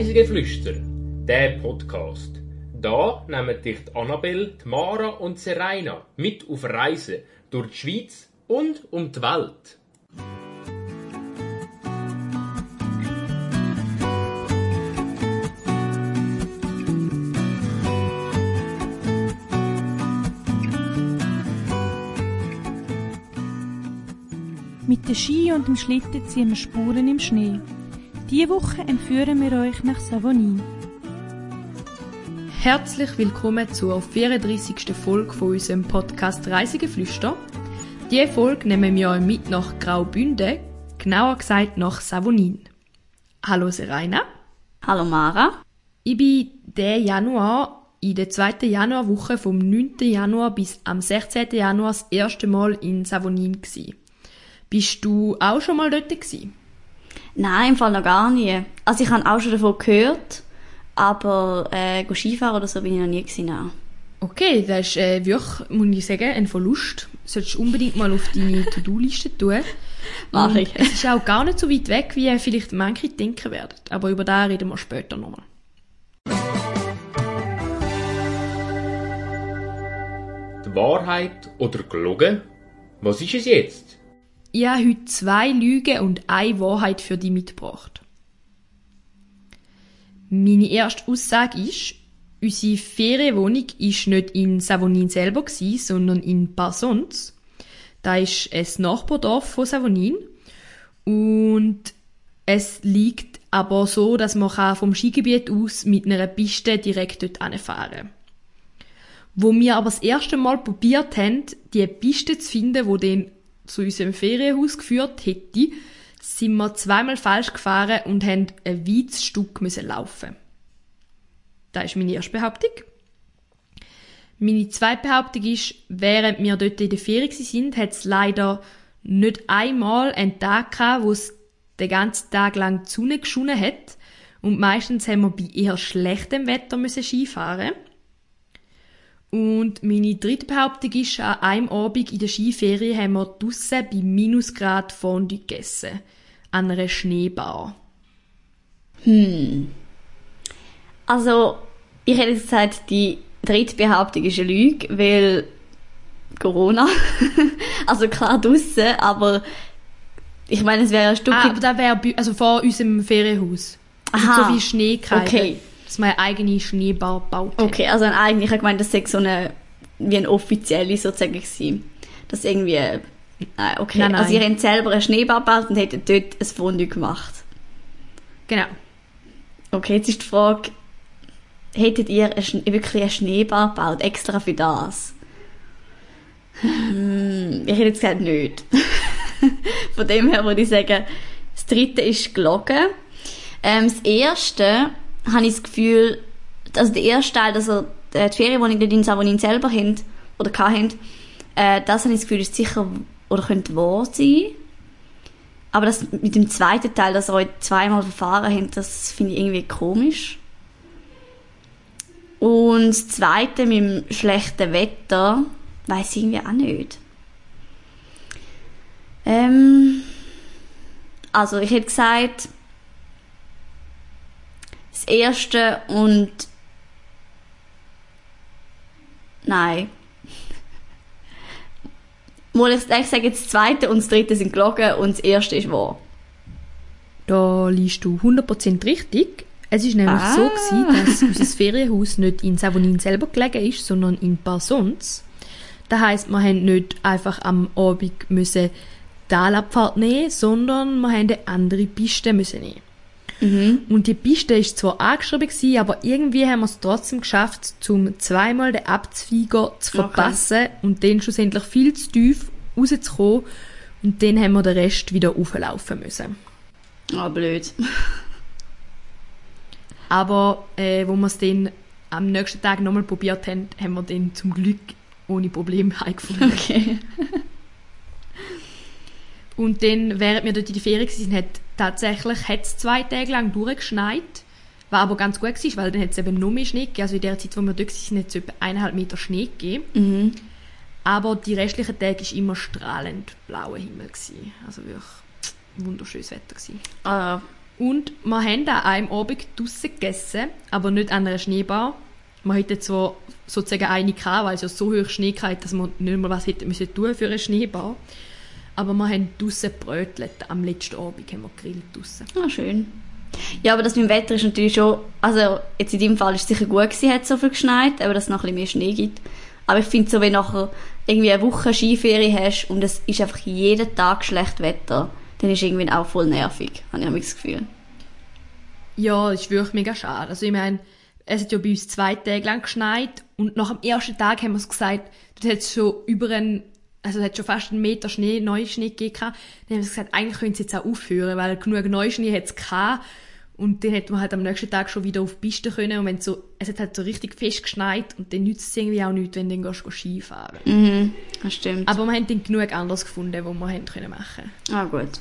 Reisegeflüster, der Podcast. Da nehmen dich die Annabelle, die Mara und Serena mit auf Reisen durch die Schweiz und um die Welt. Mit den Ski und dem Schlitten ziehen wir Spuren im Schnee. Diese Woche entführen wir euch nach Savonin. Herzlich willkommen zur 34. Folge von unserem Podcast Reisegeflüster. Diese Folge nehmen wir euch mit nach Graubünden, genauer gesagt nach Savonin. Hallo Serena. Hallo Mara. Ich bin den Januar in der zweiten Januarwoche vom 9. Januar bis am 16. Januar das erste Mal in Savonin gsi. Bist du auch schon mal dort gewesen? Nein, im Fall noch gar nie. Also ich habe auch schon davon gehört, aber äh, Skifahren oder so bin ich noch nie gewesen. Nein. Okay, das ist äh, wirklich, muss ich sagen, ein Verlust. Solltest du unbedingt mal auf deine To-Do-Liste tun. Mach ich. Es ist auch gar nicht so weit weg, wie vielleicht manche denken werden. Aber über das reden wir später nochmal. Die Wahrheit oder gelogen? Was ist es jetzt? Ich habe heute zwei Lügen und eine Wahrheit für dich mitgebracht. Meine erste Aussage ist, unsere Ferienwohnung ist nicht in Savonin selber gsi, sondern in Parsons. Da ist ein Nachbardorf von Savonin und es liegt aber so, dass man vom Skigebiet aus mit einer Piste direkt dort fahren kann. Wo wir aber das erste Mal probiert haben, die Piste zu finden, wo den zu unserem Ferienhaus geführt hätte, sind wir zweimal falsch gefahren und haben ein weites Stück müssen laufen. Das ist meine erste Behauptung. Meine zweite Behauptung ist, während wir dort in der Ferien sind, hat es leider nicht einmal einen Tag gehabt, wo es den ganzen Tag lang die Sonne geschonen hat. Und meistens haben wir bei eher schlechtem Wetter müssen Skifahren. Und meine dritte Behauptung ist, an einem Abend in der Skiferie haben wir draussen bei Minusgrad Fondue gegessen. An einer Schneebar. Also, ich hätte jetzt gesagt, die dritte Behauptung ist eine Lüge, weil Corona. also klar draussen, aber ich meine, es wäre ein Stück... Ah, aber das wäre also vor unserem Ferienhaus. Aha. So wie Schneekreide. Okay. Dass man eine eigene Schneebar baut. hat. Okay, also eigentlich, ich habe gemeint, das sei so eine, wie ein offizielle sozusagen gewesen. Das irgendwie, nein, okay. Nein, nein. Also ihr habt selber einen Schneeball gebaut und hättet dort ein Fondue gemacht. Genau. Okay, jetzt ist die Frage, hättet ihr einen, wirklich einen Schneeball gebaut, extra für das? Hm, ich hätte jetzt gesagt, nicht. Von dem her würde ich sagen, das dritte ist gelogen. Ähm, das erste habe ich das Gefühl, also der erste Teil, dass er äh, die Ferienwohnung dort in Savonin selber haben, oder hatten, äh, das habe ich das Gefühl, ist sicher, oder könnte wahr sein. Aber das mit dem zweiten Teil, dass ihr euch zweimal verfahren habt, das finde ich irgendwie komisch. Und das zweite mit dem schlechten Wetter, weiß ich irgendwie auch nicht. Ähm, also ich hätte gesagt, das erste und nein. Mal, ich ich sage jetzt das zweite und das dritte sind gelogen und das erste ist wahr. Da liest du 100% richtig. Es ist nämlich Ah. so gewesen, dass unser Ferienhaus nicht in Savonin selber gelegen ist, sondern in Parsons. Das heisst, wir haben nicht einfach am Abend müssen Talabfahrt nehmen, sondern wir haben eine andere Piste müssen nehmen. Und die Piste ist zwar angeschrieben gewesen, aber irgendwie haben wir es trotzdem geschafft, zum zweimal den Abzweiger zu Okay. verpassen und dann schlussendlich viel zu tief rauszukommen und dann haben wir den Rest wieder auflaufen müssen. Ah, blöd. Aber äh, wo wir es dann am nächsten Tag nochmal probiert haben, haben wir den zum Glück ohne Probleme heimgefunden. Okay. Und dann, während wir dort in der Ferien waren, hat tatsächlich hat's zwei Tage lang durchgeschneit. Was aber ganz gut war, weil dann hat es eben noch mehr Schnee gegeben. Also in der Zeit, wo wir dort waren, hat es etwa eineinhalb Meter Schnee gegeben. Mhm. Aber die restlichen Tage war immer strahlend blauer Himmel. Gewesen. Also wirklich wunderschönes Wetter. Gewesen. Ah, Und wir haben an einem Abend draussen gegessen, aber nicht an einer Schneebar. Wir hätten zwar sozusagen eine gehabt, weil es ja so hoch Schnee hatte, dass wir nicht mehr was hätten müssen tun für eine Schneebar. Aber wir haben draussen gebrötelt. Am letzten Abend haben wir gegrillt draussen. Ah, schön. Ja, aber das mit dem Wetter ist natürlich schon, also jetzt in deinem Fall ist es sicher gut gewesen, hat so viel geschneit, aber dass es noch ein bisschen mehr Schnee gibt. Aber ich finde so, wenn nachher irgendwie eine Woche Skiferie hast und es ist einfach jeden Tag schlecht Wetter, dann ist irgendwie auch voll nervig, habe ich das Gefühl. Ja, das ist wirklich mega schade. Also ich meine, es hat ja bei uns zwei Tage lang geschneit und nach dem ersten Tag haben wir es gesagt, das hat schon über einen, also es hat schon fast einen Meter Schnee, neuen Schnee gegeben. Dann haben wir gesagt, eigentlich können sie jetzt auch aufhören, weil genug neuen Schnee hat es gehabt. Und dann hätte man halt am nächsten Tag schon wieder auf die Piste können. Und wenn so, es hat halt so richtig fest geschneit und dann nützt es irgendwie auch nichts, wenn du dann gehst, Ski fahren. Mhm, das stimmt. Aber wir haben dann genug anderes gefunden, was wir haben können machen. Ah, gut.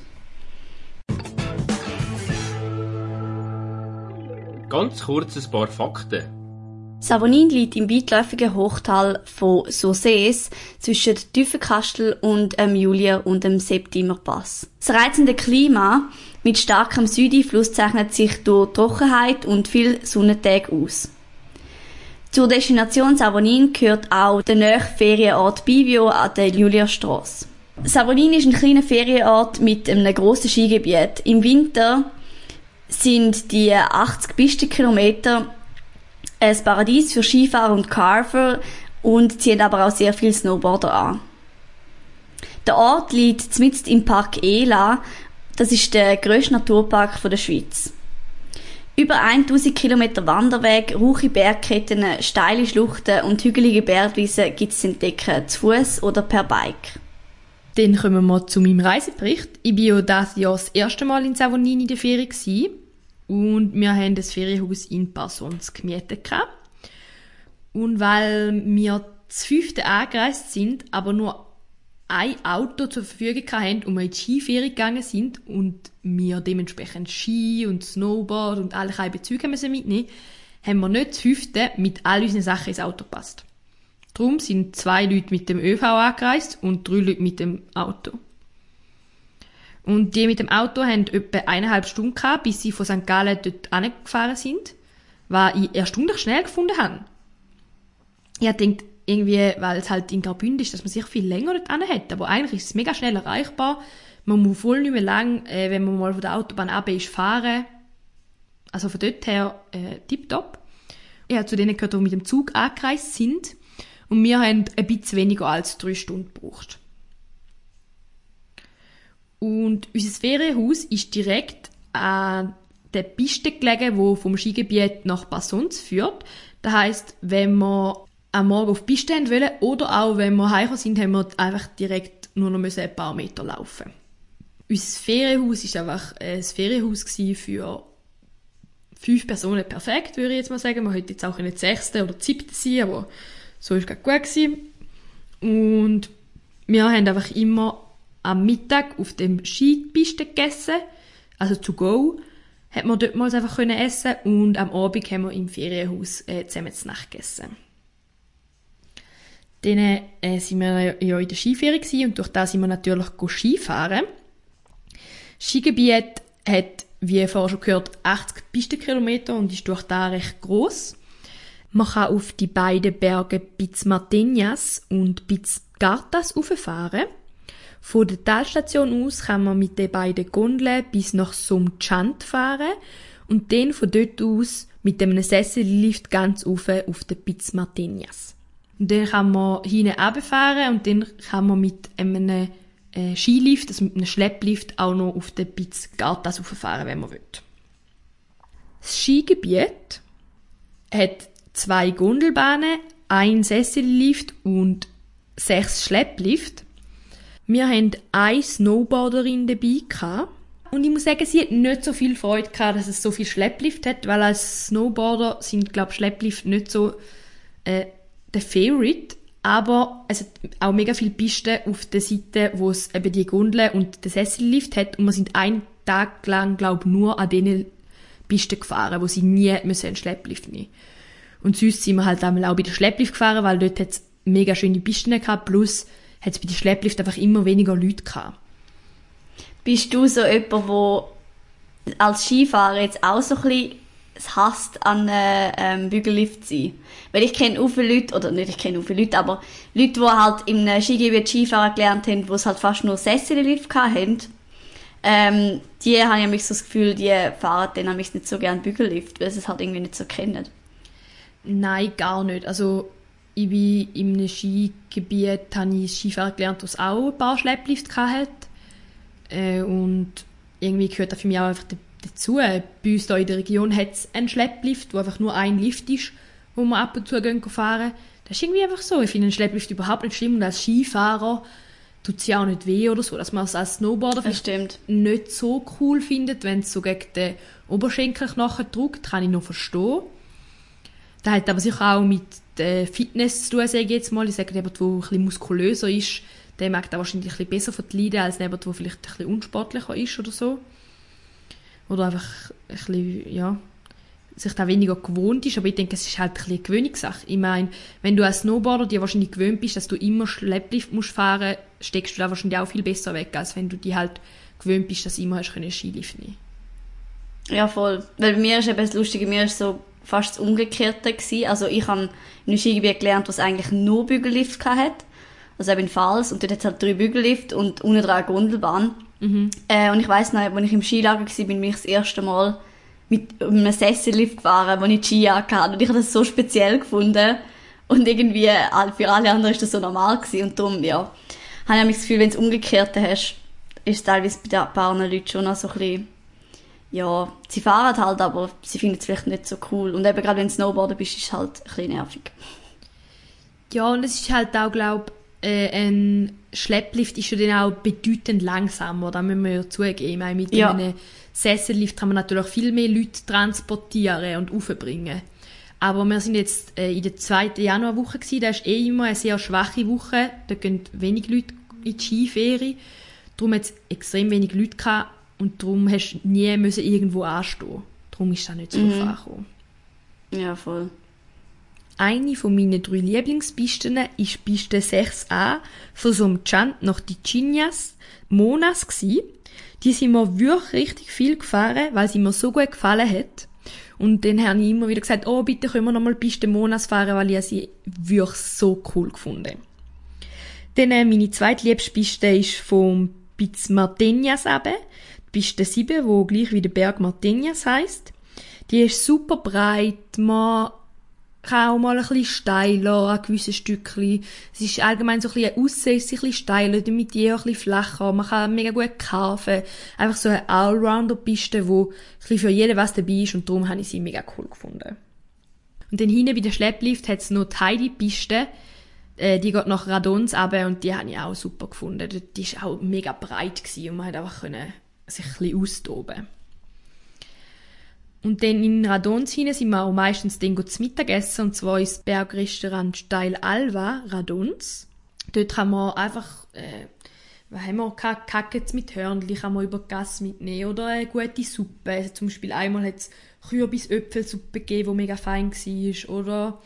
Ganz kurz ein paar Fakten. Savonin liegt im weitläufigen Hochtal von Saussés zwischen Tiefenkastel und dem Julier- und dem Septimerpass. Das reizende Klima mit starkem Südeinfluss zeichnet sich durch Trockenheit und viel Sonnentage aus. Zur Destination Savonin gehört auch der nahe Ferienort Bivio an der Julierstrasse. Savonin ist ein kleiner Ferienort mit einem grossen Skigebiet. Im Winter sind die 80 Pistenkilometer ein Paradies für Skifahrer und Carver und ziehen aber auch sehr viele Snowboarder an. Der Ort liegt mitten im Park Ela. Das ist der grösste Naturpark der Schweiz. Über 1000 Kilometer Wanderweg, rauche Bergketten, steile Schluchten und hügelige Bergwiesen gibt es zu entdecken, zu Fuß oder per Bike. Dann kommen wir zu meinem Reisebericht. Ich war ja dieses Jahr das erste Mal in Savonin in der gewesen. Und wir haben das Ferienhaus in Passons gemietet. Und weil wir zu fünfte angereist sind, aber nur ein Auto zur Verfügung hatten und wir in die Skiferie gegangen sind und wir dementsprechend Ski und Snowboard und alle Bezüge müssen mitnehmen, haben wir nicht zu fünfte mit all unseren Sachen ins Auto gepasst. Darum sind zwei Leute mit dem ÖV angereist und drei Leute mit dem Auto. Und die mit dem Auto haben etwa eineinhalb Stunden gehabt, bis sie von St. Gallen dort angefahren sind, was ich erstaunlich schnell gefunden habe. Ich denkt irgendwie, weil es halt in Graubünden ist, dass man sich viel länger dort hat. Aber eigentlich ist es mega schnell erreichbar. Man muss voll nicht mehr lang, äh, wenn man mal von der Autobahn ab ist, fahren. Also von dort her äh, tipptopp. Ich habe zu denen gehört, die mit dem Zug angereist sind. Und wir haben ein bisschen weniger als drei Stunden gebraucht. Und unser Ferienhaus ist direkt an der Piste gelegen, wo vom Skigebiet nach Passons führt. Das heißt, wenn wir am Morgen auf die Piste wollen oder auch wenn wir heimgekommen sind, haben wir einfach direkt nur noch ein paar Meter laufen. Unser Ferienhaus war einfach ein Ferienhaus für fünf Personen perfekt, würde ich jetzt mal sagen. Man hätte jetzt auch eine sechste oder siebte sein, aber so war es gut gewesen. Und wir haben einfach immer am Mittag auf dem Skipiste gegessen, also to go, hat man dort mal einfach können essen und am Abend haben wir im Ferienhaus äh, zusammen zu Nacht gegessen. Dann äh, sind wir ja in der Skiferie und durch das sind wir natürlich Skifahren. Skigebiet hat, wie vorher schon gehört, 80 Pistenkilometer und ist durch da recht groß. Man kann auf die beiden Berge Piz Martinhas und Piz Gartas rauffahren. Von der Talstation aus kann man mit den beiden Gondeln bis nach Somchant fahren und dann von dort aus mit einem Sessellift ganz rauf auf den Piz Martinhas. Und dann kann man hinten runterfahren und dann kann man mit einem äh, Skilift, also mit einem Schlepplift, auch noch auf den Piz Gartas rauffahren, wenn man will. Das Skigebiet hat zwei Gondelbahnen, ein Sessellift und sechs Schlepplift. Wir hatten eine Snowboarderin dabei gehabt. Und ich muss sagen, sie hat nicht so viel Freude gehabt, dass es so viel Schlepplift hat, weil als Snowboarder sind, glaube ich, Schlepplift nicht so äh, der Favorite. Aber es hat auch mega viele Pisten auf der Seite, wo es eben die Gondel und den Sessellift hat. Und wir sind einen Tag lang, glaube ich, nur an diesen Pisten gefahren, wo sie nie müssen einen Schlepplift nehmen Und sonst sind wir halt auch bei der Schlepplift gefahren, weil dort hat es mega schöne Pisten gehabt, plus hat es bei den Schlepplift einfach immer weniger Leute gehabt. Bist du so jemand, wo als Skifahrer jetzt auch so ein bisschen es hasst, an äh, ähm, Bügellift zu sein. Weil ich kenne auch viele Leute, oder nicht, ich kenne auch viele Leute, aber Leute, die halt im Skigebiet Skifahren gelernt haben, wo es halt fast nur Sessellift hatten, ähm, die haben ja mich so das Gefühl, die fahren dann mich nicht so gerne Bügellift, weil sie es halt irgendwie nicht so kennen. Nein, gar nicht. Also ich bin in einem Skigebiet, habe ich Skifahren gelernt, wo es auch ein paar Schlepplifts hatte. Äh, und irgendwie gehört das für mich auch einfach dazu. Bei uns hier in der Region hat es einen Schlepplift, wo einfach nur ein Lift ist, wo wir ab und zu gehen fahren. Das ist irgendwie einfach so. Ich finde einen Schlepplift überhaupt nicht schlimm und als Skifahrer tut es ja auch nicht weh oder so, dass man es als Snowboarder Das stimmt. nicht so cool findet, wenn es so gegen den Oberschenkelknochen drückt, kann ich noch verstehen. Das hat aber sicher auch mit der Fitness zu tun, sage ich jetzt mal. Ich sage, jemand, der bisschen muskulöser ist, der mag da wahrscheinlich ein bisschen besser verleiden, als jemand, der vielleicht bisschen unsportlicher ist oder so. Oder einfach ein bisschen, ja, sich da weniger gewohnt ist. Aber ich denke, es ist halt ein bisschen eine Gewöhnungssache. Ich meine, wenn du als Snowboarder dir wahrscheinlich gewöhnt bist, dass du immer Schlepplift musst fahren, steckst du da wahrscheinlich auch viel besser weg, als wenn du die halt gewöhnt bist, dass du immer hast können Skilift nehmen. Ja, voll. Weil bei mir ist eben das Lustige, mir ist so fast das Umgekehrte gewesen. Also ich habe in einem Skigebiet gelernt, was eigentlich nur Bügellift hat. Also eben in Fals. Und dort hat es halt drei Bügellift und unten dran eine Gondelbahn. Äh, und ich weiss noch, als ich im Skilager war, bin ich das erste Mal mit einem Sessellift gefahren, wo ich Ski hatte. Und ich habe das so speziell gefunden. Und irgendwie für alle anderen ist das so normal gewesen. Und darum, ja, habe ich das Gefühl, wenn du es umgekehrt hast, ist es teilweise bei ein paar Leuten schon noch so ein bisschen, ja, sie fahren halt, aber sie finden es vielleicht nicht so cool. Und eben gerade wenn du Snowboarder bist, ist es halt ein bisschen nervig. Ja, und es ist halt auch, glaube äh, ein Schlepplift ist ja dann auch bedeutend langsamer, da müssen wir ja zugeben. Ich meine, mit Ja. einem Sessellift kann man natürlich viel mehr Leute transportieren und aufbringen. Aber wir sind jetzt äh, in der zweiten Januarwoche gewesen, das ist eh immer eine sehr schwache Woche, da gehen wenig Leute in die Skiferie. Darum hat es extrem wenig Leute gehabt und darum hast du nie müssen irgendwo anstehen. Darum ist das nicht so mhm. gekommen. Ja, voll. Eine von meinen drei Lieblingspisten ist Piste 6a von so einem Chant nach die Chinas Monas gsi. Die sind mir wirklich richtig viel gefahren, weil sie mir so gut gefallen hat. Und dann habe ich immer wieder gesagt, oh, bitte können wir nochmal Piste Monas fahren, weil ich sie wirklich so cool gefunden. Dann äh, meine zweitliebste Piste ist vom Piz Martenias eben. Die Piste 7, wo gleich wie der Berg Martenias heisst. Die ist super breit, man kann auch mal ein bisschen steiler an gewissen Stückchen. Es ist allgemein so ein bisschen, aussehen ist ein bisschen steiler, die Mitte auch ein bisschen flacher. Man kann mega gut kaufen. Einfach so eine Allrounder-Piste, wo ein für jeden was dabei ist und darum habe ich sie mega cool gefunden. Und dann hinten bei der Schlepplift hat es noch die Heidi-Piste. Äh, die geht nach Radons runter und die habe ich auch super gefunden. Die ist auch mega breit und man hat einfach können sich ein bisschen austoben und dann in Radons hinein sind wir auch meistens dann zu Mittagessen, und zwar ins Bergrestaurant Steil Alva, Radons. Dort kann man einfach, äh, was haben wir, Kacke mit Hörnli kann man über Gasse mitnehmen, oder eine gute Suppe. Also zum Beispiel einmal hat es Kürbis-Öpfelsuppe gegeben, die mega fein war, oder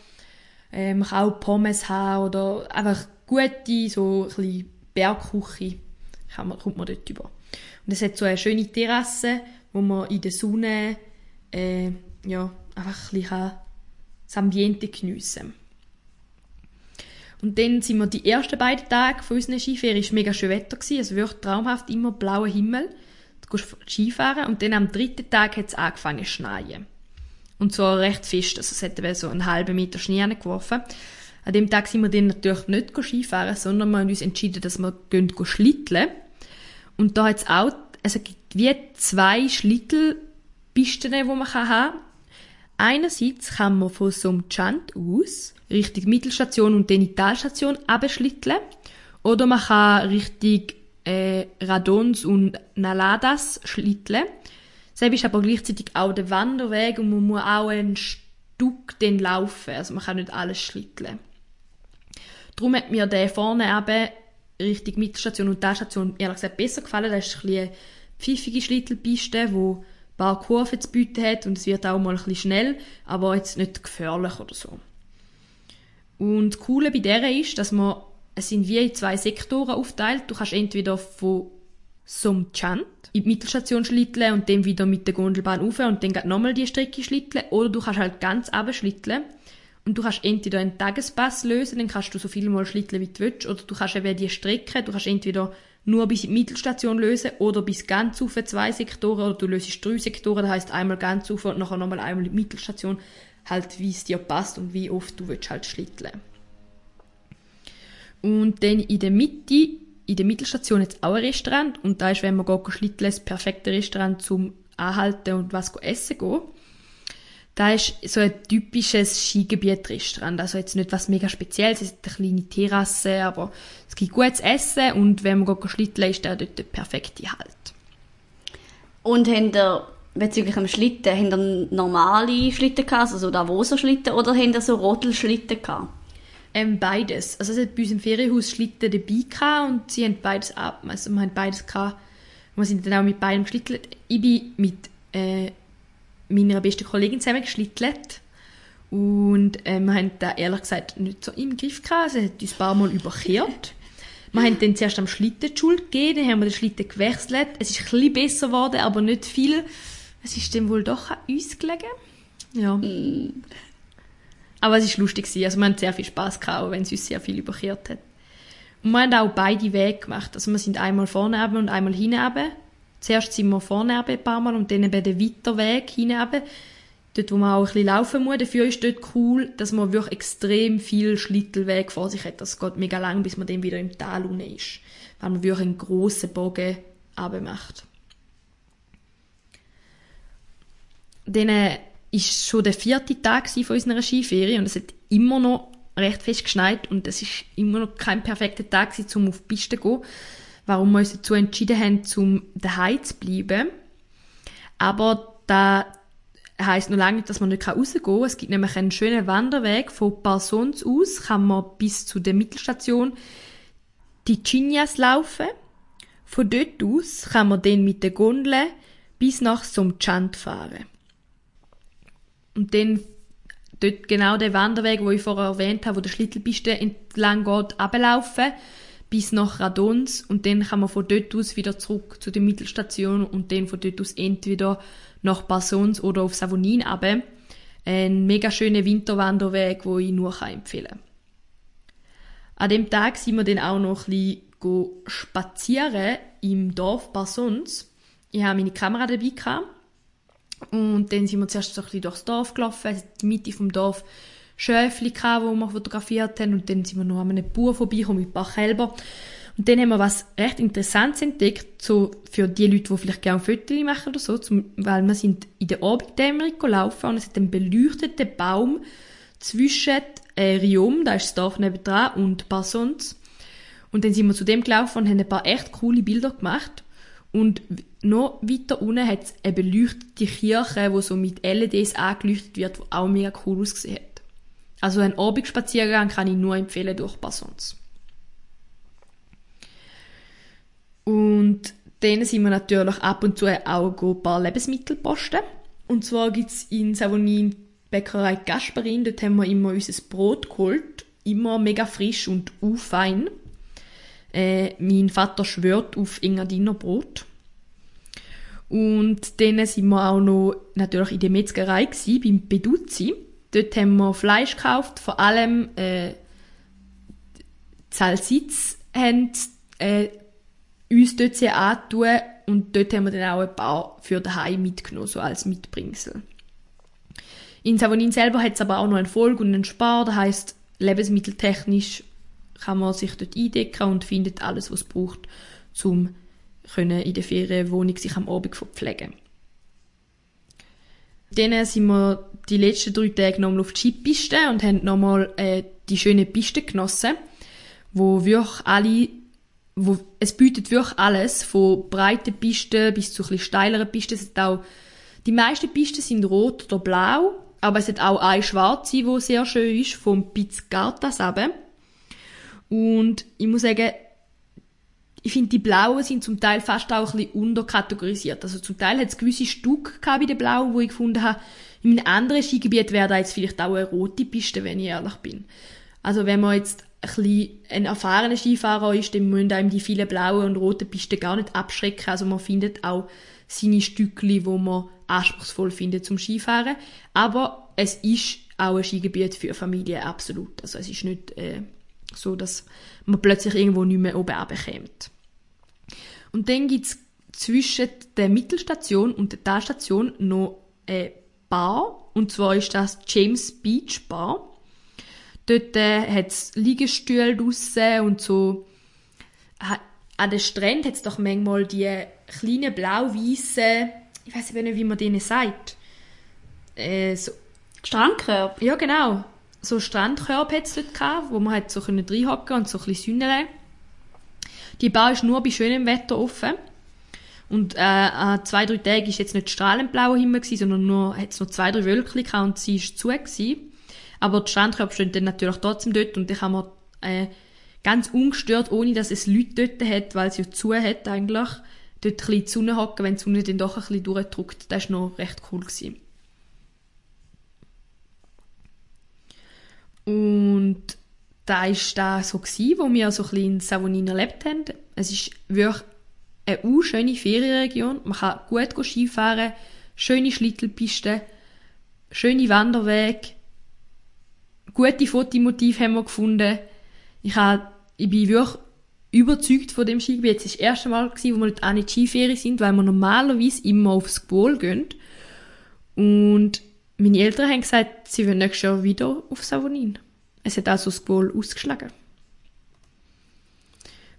äh, man kann auch Pommes haben, oder einfach gute, so ein Bergküche kann man, kommt man dort über. Und es hat so eine schöne Terrasse, wo man in der Sonne äh, ja, einfach ein bisschen das Ambiente geniessen Und dann sind wir die ersten beiden Tage von unseren Skiferien, es war mega schön Wetter, gewesen, also wirklich traumhaft, immer blauer Himmel. Du gehst Skifahren und dann am dritten Tag hat es angefangen zu schneien. Und zwar recht fest, also es hat so einen halben Meter Schnee geworfen. An dem Tag sind wir dann natürlich nicht Skifahren, sondern wir haben uns entschieden, dass wir gehen schlitteln. Und da hat es auch, also gibt wie zwei Schlittel Pisten, die man haben kann. Einerseits kann man von so einem Chant aus Richtung Mittelstation und dann in die Talstation abschlitteln. Oder man kann Richtung äh, Radons und Naladas schlitteln. Selbst ist aber gleichzeitig auch der Wanderweg und man muss auch ein Stück dann laufen. Also man kann nicht alles schlitteln. Darum hat mir der vorne eben Richtung Mittelstation und Talstation ehrlich gesagt besser gefallen. Das ist ein bisschen pfiffige Schlittelpiste, wo ein paar Kurven zu bieten hat und es wird auch mal ein bisschen schnell, aber jetzt nicht gefährlich oder so. Und das Coole bei der ist, dass man, es sind wie in zwei Sektoren aufteilt. Du kannst entweder von zum Chant in die Mittelstation schlitteln und dann wieder mit der Gondelbahn rauf und dann nochmal die Strecke schlitteln. Oder du kannst halt ganz schlitteln und du kannst entweder einen Tagespass lösen, dann kannst du so viel mal schlitteln, wie du willst, oder du kannst eben die Strecke, du kannst entweder nur bis in die Mittelstation lösen oder bis ganz auf zwei Sektoren oder du löst drei Sektoren, das heisst einmal ganz auf und nachher nochmal einmal in die Mittelstation, halt wie es dir passt und wie oft du willst halt schlitteln. Und dann in der Mitte, in der Mittelstation jetzt auch ein Restaurant und da ist, wenn man geht schlitteln, das perfekte Restaurant zum Anhalten und was essen gehen. Da ist so ein typisches Skigebiet-Restaurant. Also jetzt nicht was mega Spezielles, es ist eine kleine Terrasse, aber es gibt gutes Essen und wenn man schlitteln ist da dort der perfekte Halt. Und ihr bezüglich dem Schlitten, haben ihr normale Schlitten gehabt, also so Davoser-Schlitten, oder haben ihr so Rodelschlitten gehabt? Ähm, beides. Also es hat bei uns im Ferienhaus Schlitten dabei gehabt und sie haben beides ab. Also wir haben beides gehabt. Wir sind dann auch mit beidem geschlittelt. Ich bin mit äh, meiner besten Kollegin zusammen geschlittelt. Und äh, wir haben da ehrlich gesagt nicht so im Griff gehabt. Sie hat uns ein paar Mal überkehrt. wir haben dann zuerst am Schlitten die Schuld gegeben, dann haben wir den Schlitten gewechselt. Es ist ein bisschen besser geworden, aber nicht viel. Es ist dann wohl doch an uns gelegen. Ja. Mm. Aber es war lustig. Also wir haben sehr viel Spass gehabt, wenn es uns sehr viel überkehrt hat. Und wir haben auch beide Wege gemacht. Also wir sind einmal vorne und einmal hinten Zuerst sind wir vorne ein paar Mal und dann eben den Weiterweg hinein. Dort, wo man auch ein bisschen laufen muss. Dafür ist dort cool, dass man wirklich extrem viel Schlittelweg vor sich hat. Das geht mega lang, bis man dann wieder im Tal unten ist. Weil man wirklich einen grossen Bogen macht. Dann äh, ist schon der vierte Tag von unserer Skiferie und es hat immer noch recht fest geschneit und es ist immer noch kein perfekter Tag um auf die Piste zu gehen warum wir uns dazu entschieden haben, um daheim zu bleiben. Aber da heisst noch lange nicht, dass man nicht rausgehen kann. Es gibt nämlich einen schönen Wanderweg von Parsons aus, kann man bis zu der Mittelstation die Chinyas laufen. Von dort aus kann man dann mit der Gondel bis nach Somchand fahren. Und dann dort genau der Wanderweg, wo ich vorher erwähnt habe, wo der Schlittelpiste entlang geht, ablaufen bis nach Radons und dann kann man von dort aus wieder zurück zu der Mittelstation und dann von dort aus entweder nach Bassons oder auf Savonin aber Ein mega schöner Winterwanderweg, wo ich nur empfehlen kann. An dem Tag sind wir dann auch noch ein bisschen spazieren im Dorf Bassons. Ich habe meine Kamera dabei gehabt. Und dann sind wir zuerst so ein bisschen durchs Dorf gelaufen, die Mitte vom Dorf Schäfli gehabt, die wir fotografiert haben. Und dann sind wir noch an einem Bauer vorbeigekommen mit ein paar Kälber. Und dann haben wir was recht Interessantes entdeckt, so für die Leute, die vielleicht gerne Fotos machen oder so, zum, weil wir sind in der Abenddämmerung gelaufen und es hat einen beleuchteten Baum zwischen äh, Riom, da ist das Dorf nebendran, und Bassons. Und dann sind wir zu dem gelaufen und haben ein paar echt coole Bilder gemacht. Und noch weiter unten hat es eine beleuchtete Kirche, die so mit LEDs angeleuchtet wird, die auch mega cool ausgesehen hat. Also ein Abendspaziergang kann ich nur empfehlen durch Passons. Und dann sind wir natürlich ab und zu auch ein paar Lebensmittel posten. Und zwar gibt es in Savonin Bäckerei Gasparin, dort haben wir immer unser Brot geholt. Immer mega frisch und fein. Äh, mein Vater schwört auf Engadiner Brot. Und dann sind wir auch noch natürlich in der Metzgerei gewesen, beim Peduzzi. Dort haben wir Fleisch gekauft, vor allem äh, Salsitz haben äh, uns dort sehr angetan und dort haben wir dann auch ein paar für daheim mitgenommen, so als Mitbringsel. In Savonin selber hat es aber auch noch einen Folg und einen Spar, das heisst, lebensmitteltechnisch kann man sich dort eindecken und findet alles, was es braucht, um in der Ferienwohnung sich am Abend verpflegen. Dann sind wir die letzten drei Tage nochmal auf die Skipiste und haben nochmal äh, die schöne Piste genossen, wo wirklich alle, wo, es bietet wirklich alles, von breiten Pisten bis zu ein steileren Pisten. Es hat auch, die meisten Pisten sind rot oder blau, aber es hat auch eine schwarze, die sehr schön ist, vom Pizzgartas eben. Und ich muss sagen, ich finde, die Blauen sind zum Teil fast auch ein bisschen unterkategorisiert. Also zum Teil hat es gewisse Stück bei den Blauen, wo ich gefunden habe, in einem anderen Skigebiet wäre da jetzt vielleicht auch eine rote Piste, wenn ich ehrlich bin. Also wenn man jetzt ein, ein erfahrener Skifahrer ist, dann müssen einem die vielen blauen und roten Pisten gar nicht abschrecken. Also man findet auch seine Stückli, wo man anspruchsvoll findet zum Skifahren. Aber es ist auch ein Skigebiet für Familien, absolut. Also es ist nicht äh, so, dass man plötzlich irgendwo nicht mehr oben bekommt. Und dann gibt's zwischen der Mittelstation und der Talstation noch eine Bar. Und zwar ist das James Beach Bar. Dort äh, hat's Liegestühle draussen und so. An den Stränden hat's doch manchmal die kleinen blau-weißen, ich weiß nicht, wie man denen sagt. Äh, so, Strandkörper? ja, genau. So Strandkörbe hat's dort gehabt, wo man halt so reinhocken und so ein bisschen sünneln. Die Bar ist nur bei schönem Wetter offen. Und äh, an zwei, drei Tagen ist jetzt nicht strahlend blauer Himmel gewesen, sondern nur, hat's noch zwei, drei Wölkchen gehabt und sie ist zu gewesen. Aber die Strandkörbe stehen dann natürlich trotzdem dort und dann kann man äh, ganz ungestört, ohne dass es Leute dort hat, weil sie ja zu hat eigentlich, dort ein bisschen in die Sonne hocken, wenn die Sonne dann doch ein bisschen durchdrückt. Das war noch recht cool. Gewesen. Und da ist da so gsi, wo wir so ein bisschen in Savonin erlebt haben. Es ist wirklich eine u schöne Ferienregion. Man kann gut Skifahren, schöne Schlittelpisten, schöne Wanderwege, gute Fotomotive haben wir gefunden. Ich, hab, ich bin wirklich überzeugt von dem Skigebiet. Es war das erste Mal, gewesen, wir nicht in Skiferien sind, weil wir normalerweise immer aufs Gebol gehen. Und meine Eltern haben gesagt, sie wollen nächstes Jahr wieder auf Savonin. Es hat also das Gebol ausgeschlagen.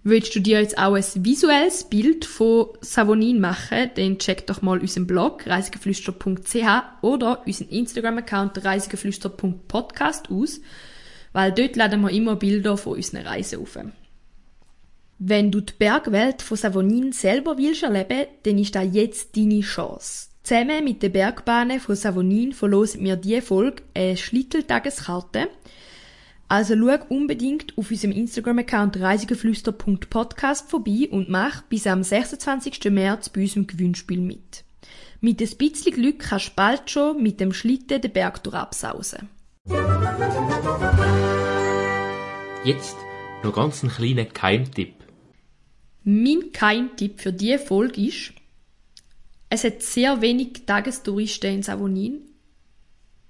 Willst du dir jetzt auch ein visuelles Bild von Savonin machen, dann check doch mal unseren Blog reisegeflüster.ch oder unseren Instagram-Account reisegeflüster.podcast aus, weil dort laden wir immer Bilder von unseren Reisen auf. Wenn du die Bergwelt von Savonin selber willst erleben, dann ist da jetzt deine Chance. Zusammen mit den Bergbahnen von Savonin verlosen wir diese Folge eine Schlitteltageskarte. Also schau unbedingt auf unserem Instagram-Account reisegeflüster.podcast vorbei und mach bis am 26. März bei unserem Gewinnspiel mit. Mit ein bisschen Glück kannst du bald schon mit dem Schlitten den Berg durchabsausen. Jetzt noch ganz einen kleinen Keimtipp. Mein Keimtipp für diese Folge ist, es hat sehr wenig Tagestouristen in Savonin,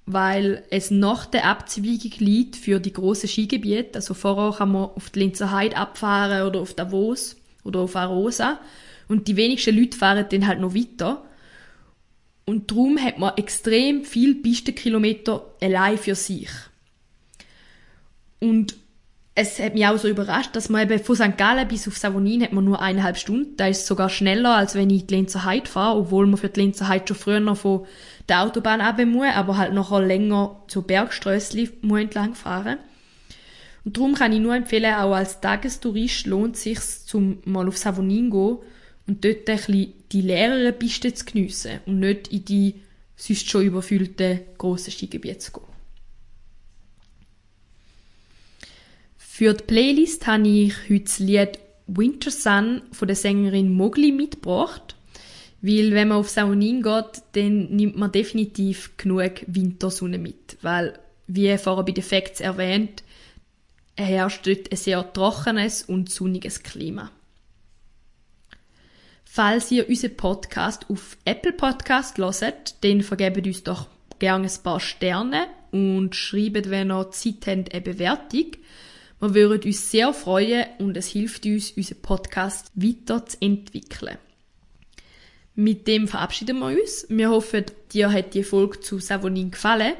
weil es nach der Abzweigung liegt für die grossen Skigebiete. Also vorher kann man auf die Linzer Heide abfahren oder auf Davos oder auf Arosa. Und die wenigsten Leute fahren dann halt noch weiter. Und darum hat man extrem viel Pistenkilometer allein für sich. Und es hat mich auch so überrascht, dass man eben von St. Gallen bis auf Savonin hat man nur eineinhalb Stunden. Da ist sogar schneller, als wenn ich die Linzer Heide fahre, obwohl man für die Linzer Heide schon früher noch von der Autobahn runter muss, aber halt nachher länger zu Bergströssli muss entlang fahren. Und darum kann ich nur empfehlen, auch als Tagestourist lohnt es sich, zum mal auf Savonin gehen und dort ein die leereren Pisten zu geniessen und nicht in die sonst schon überfüllten grossen Skigebiete zu gehen. Für die Playlist habe ich heute das Lied Winter Sun von der Sängerin Mogli mitgebracht. Weil wenn man auf Saunin geht, dann nimmt man definitiv genug Wintersonne mit. Weil, wie vorher bei den Facts erwähnt, herrscht dort ein sehr trockenes und sonniges Klima. Falls ihr unseren Podcast auf Apple Podcast hört, dann vergebt uns doch gerne ein paar Sterne und schreibt, wenn ihr Zeit habt, eine Bewertung. Wir würden uns sehr freuen und es hilft uns, unseren Podcast weiter zu entwickeln. Mit dem verabschieden wir uns. Wir hoffen, dir hat die Folge zu Savonin gefallen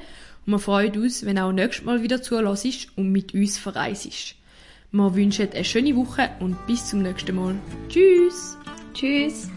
und wir freuen uns, wenn auch nächstes Mal wieder zulässt und mit uns verreist. Wir wünschen eine schöne Woche und bis zum nächsten Mal. Tschüss! Tschüss!